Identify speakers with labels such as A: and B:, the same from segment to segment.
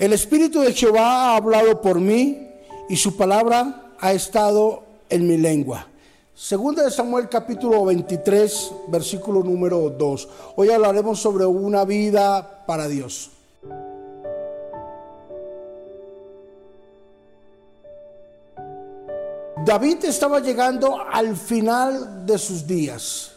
A: El Espíritu de Jehová ha hablado por mí y su palabra ha estado en mi lengua. Segunda de Samuel capítulo 23, versículo número 2. Hoy hablaremos sobre una vida para Dios. David estaba llegando al final de sus días.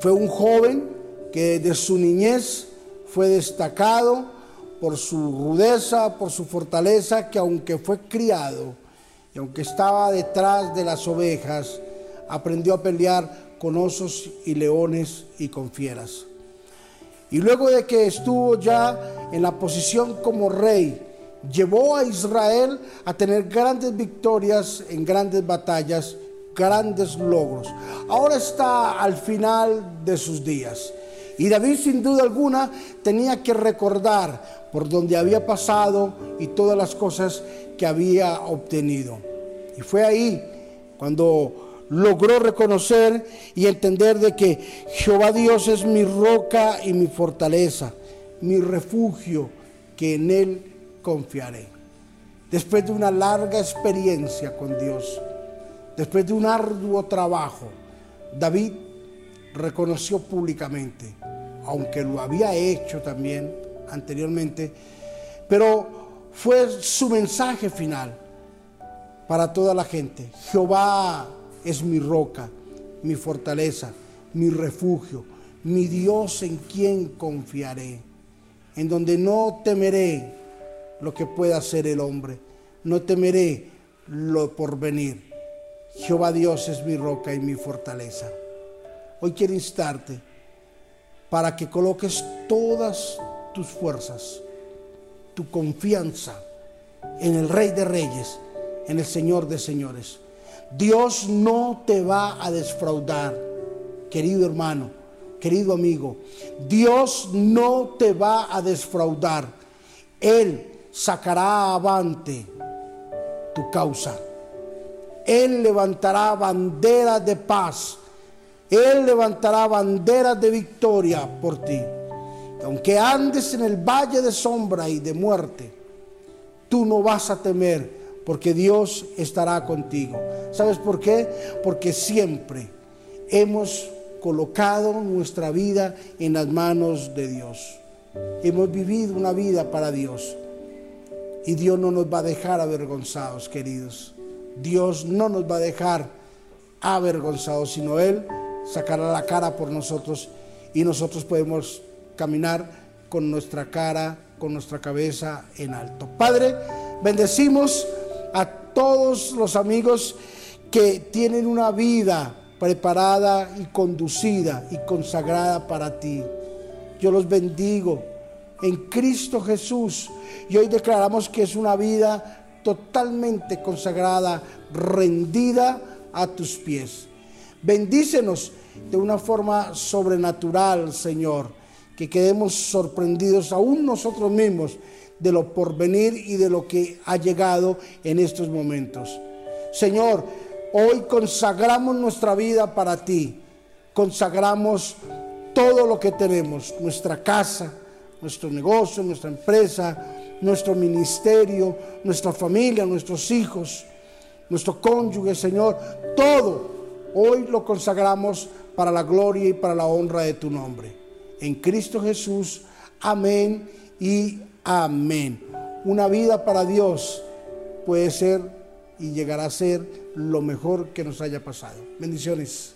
A: Fue un joven que de su niñez fue destacado por su rudeza, por su fortaleza, que aunque fue criado y aunque estaba detrás de las ovejas, aprendió a pelear con osos y leones y con fieras. Y luego de que estuvo ya en la posición como rey, llevó a Israel a tener grandes victorias en grandes batallas, grandes logros. Ahora está al final de sus días. Y David sin duda alguna tenía que recordar por donde había pasado y todas las cosas que había obtenido. Y fue ahí cuando logró reconocer y entender de que Jehová Dios es mi roca y mi fortaleza, mi refugio, que en Él confiaré. Después de una larga experiencia con Dios, después de un arduo trabajo, David reconoció públicamente, aunque lo había hecho también anteriormente, pero fue su mensaje final para toda la gente. Jehová es mi roca, mi fortaleza, mi refugio, mi Dios en quien confiaré, en donde no temeré lo que pueda hacer el hombre. No temeré lo por venir. Jehová Dios es mi roca y mi fortaleza. Hoy quiero instarte para que coloques todas tus fuerzas, tu confianza en el Rey de Reyes, en el Señor de Señores. Dios no te va a defraudar, querido hermano, querido amigo. Dios no te va a defraudar. Él sacará avante tu causa. Él levantará banderas de paz. Él levantará banderas de victoria por ti. Aunque andes en el valle de sombra y de muerte, tú no vas a temer porque Dios estará contigo. ¿Sabes por qué? Porque siempre hemos colocado nuestra vida en las manos de Dios. Hemos vivido una vida para Dios. Y Dios no nos va a dejar avergonzados, queridos. Dios no nos va a dejar avergonzados, sino Él sacará la cara por nosotros y nosotros podemos caminar con nuestra cara, con nuestra cabeza en alto. Padre, bendecimos a todos los amigos que tienen una vida preparada y conducida y consagrada para ti. Yo los bendigo en Cristo Jesús. Y hoy declaramos que es una vida totalmente consagrada, rendida a tus pies. Bendícenos de una forma sobrenatural, Señor, que quedemos sorprendidos aún nosotros mismos de lo porvenir y de lo que ha llegado en estos momentos. Señor, hoy consagramos nuestra vida para ti, consagramos todo lo que tenemos, nuestra casa, nuestro negocio, nuestra empresa, nuestro ministerio, nuestra familia, nuestros hijos, nuestro cónyuge, Señor, todo hoy lo consagramos para la gloria y para la honra de tu nombre. En Cristo Jesús, amén y amén. Una vida para Dios puede ser y llegará a ser lo mejor que nos haya pasado. Bendiciones.